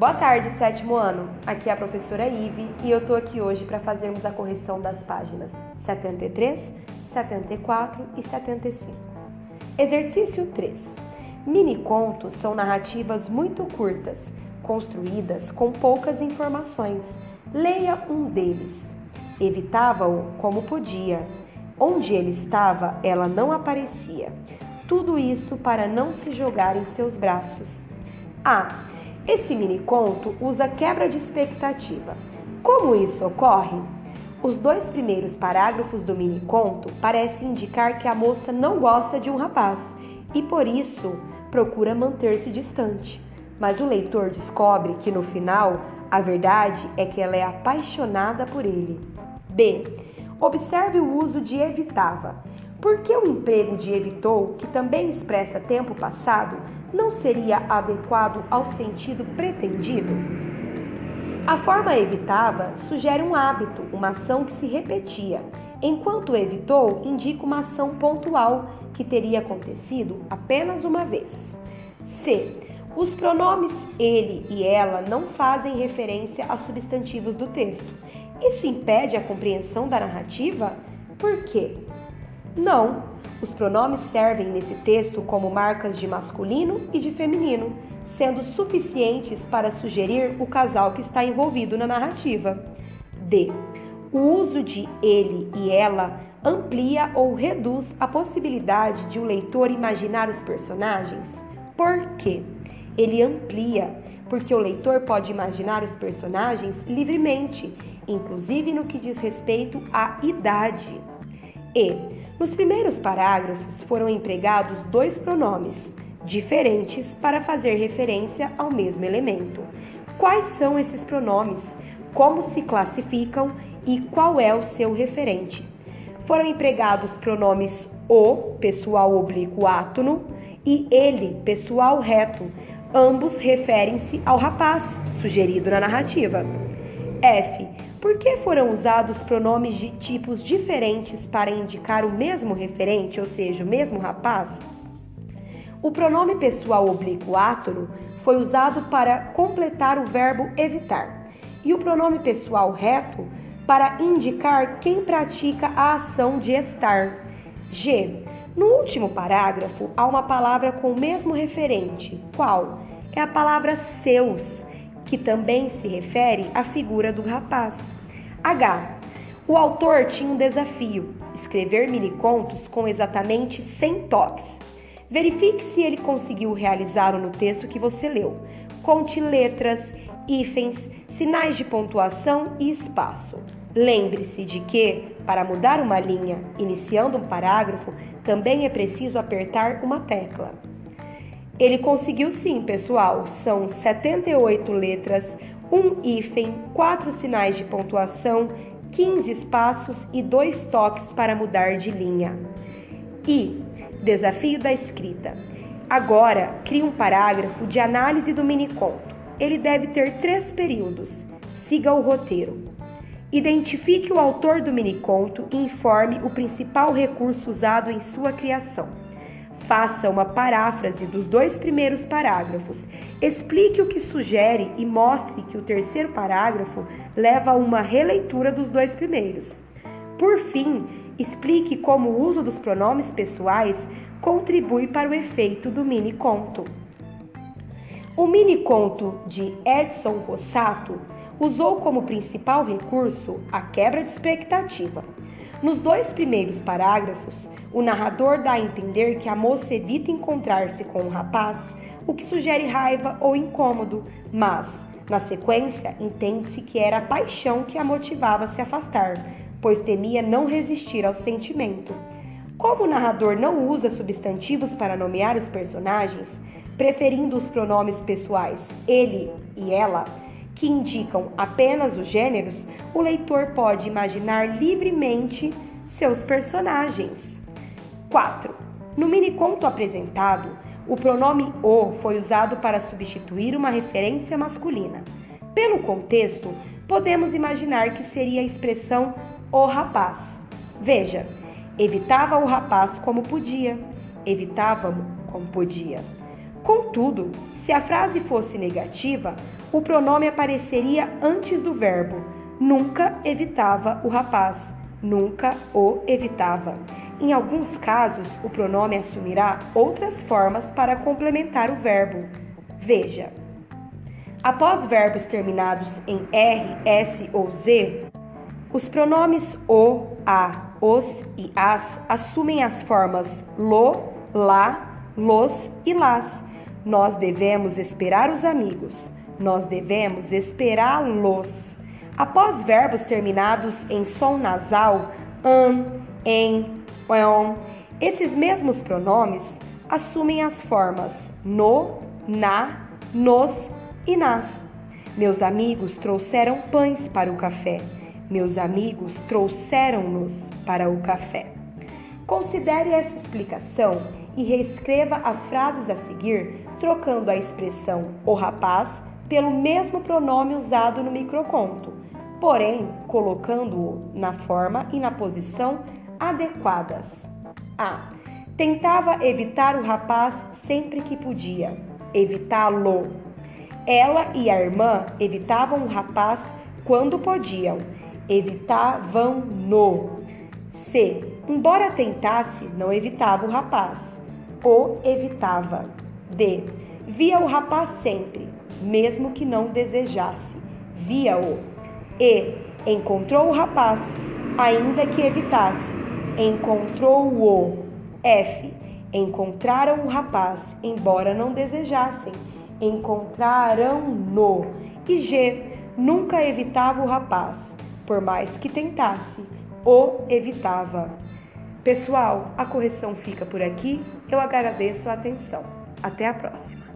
Boa tarde, sétimo ano. Aqui é a professora Ive e eu tô aqui hoje para fazermos a correção das páginas 73, 74 e 75. Exercício 3. Mini contos são narrativas muito curtas, construídas com poucas informações. Leia um deles. Evitava-o como podia. Onde ele estava, ela não aparecia. Tudo isso para não se jogar em seus braços. A. Esse mini conto usa quebra de expectativa. Como isso ocorre? Os dois primeiros parágrafos do mini conto parecem indicar que a moça não gosta de um rapaz e por isso procura manter-se distante. Mas o leitor descobre que no final a verdade é que ela é apaixonada por ele. B. Observe o uso de evitava. Por que o emprego de evitou, que também expressa tempo passado, não seria adequado ao sentido pretendido? A forma evitava sugere um hábito, uma ação que se repetia, enquanto evitou indica uma ação pontual que teria acontecido apenas uma vez. C. Os pronomes ele e ela não fazem referência a substantivos do texto. Isso impede a compreensão da narrativa? Por quê? Não. Os pronomes servem nesse texto como marcas de masculino e de feminino, sendo suficientes para sugerir o casal que está envolvido na narrativa. D. O uso de ele e ela amplia ou reduz a possibilidade de o leitor imaginar os personagens. Por quê? Ele amplia, porque o leitor pode imaginar os personagens livremente, inclusive no que diz respeito à idade. E nos primeiros parágrafos foram empregados dois pronomes diferentes para fazer referência ao mesmo elemento. Quais são esses pronomes? Como se classificam e qual é o seu referente? Foram empregados pronomes o, pessoal oblíquo átono, e ele, pessoal reto. Ambos referem-se ao rapaz, sugerido na narrativa. F. Por que foram usados pronomes de tipos diferentes para indicar o mesmo referente, ou seja, o mesmo rapaz? O pronome pessoal oblíquo átono foi usado para completar o verbo evitar, e o pronome pessoal reto para indicar quem pratica a ação de estar. G. No último parágrafo há uma palavra com o mesmo referente. Qual? É a palavra seus que também se refere à figura do rapaz. H. O autor tinha um desafio: escrever mini-contos com exatamente 100 toques. Verifique se ele conseguiu realizá-lo no texto que você leu. Conte letras, hífens, sinais de pontuação e espaço. Lembre-se de que, para mudar uma linha, iniciando um parágrafo, também é preciso apertar uma tecla. Ele conseguiu sim, pessoal. São 78 letras, um hífen, quatro sinais de pontuação, 15 espaços e dois toques para mudar de linha. I. Desafio da escrita. Agora, crie um parágrafo de análise do miniconto. Ele deve ter três períodos. Siga o roteiro. Identifique o autor do miniconto e informe o principal recurso usado em sua criação. Faça uma paráfrase dos dois primeiros parágrafos. Explique o que sugere e mostre que o terceiro parágrafo leva a uma releitura dos dois primeiros. Por fim, explique como o uso dos pronomes pessoais contribui para o efeito do mini conto. O mini conto de Edson Rossato usou como principal recurso a quebra de expectativa. Nos dois primeiros parágrafos, o narrador dá a entender que a moça evita encontrar-se com o rapaz, o que sugere raiva ou incômodo, mas, na sequência, entende-se que era a paixão que a motivava a se afastar, pois temia não resistir ao sentimento. Como o narrador não usa substantivos para nomear os personagens, preferindo os pronomes pessoais ele e ela, que indicam apenas os gêneros, o leitor pode imaginar livremente seus personagens. 4. No miniconto apresentado, o pronome o foi usado para substituir uma referência masculina. Pelo contexto, podemos imaginar que seria a expressão o rapaz. Veja, evitava o rapaz como podia, evitava como podia. Contudo, se a frase fosse negativa, o pronome apareceria antes do verbo. Nunca evitava o rapaz, nunca o evitava. Em alguns casos, o pronome assumirá outras formas para complementar o verbo. Veja: após verbos terminados em R, S ou Z, os pronomes o, a, os e as assumem as formas lo, lá, los e las. Nós devemos esperar os amigos. Nós devemos esperá-los. Após verbos terminados em som nasal, an, em, on, esses mesmos pronomes assumem as formas no, na, nos e nas. Meus amigos trouxeram pães para o café. Meus amigos trouxeram-nos para o café. Considere essa explicação e reescreva as frases a seguir, trocando a expressão o rapaz pelo mesmo pronome usado no microconto, porém colocando-o na forma e na posição adequadas. A. Tentava evitar o rapaz sempre que podia. Evitá-lo. Ela e a irmã evitavam o rapaz quando podiam. Evitavam-no. C. Embora tentasse, não evitava o rapaz. O evitava. D. Via o rapaz sempre, mesmo que não desejasse. Via-o. E. Encontrou o rapaz, ainda que evitasse. Encontrou-o. F. Encontraram o rapaz, embora não desejassem. Encontraram-no. E G. Nunca evitava o rapaz, por mais que tentasse. O evitava. Pessoal, a correção fica por aqui. Eu agradeço a atenção. Até a próxima.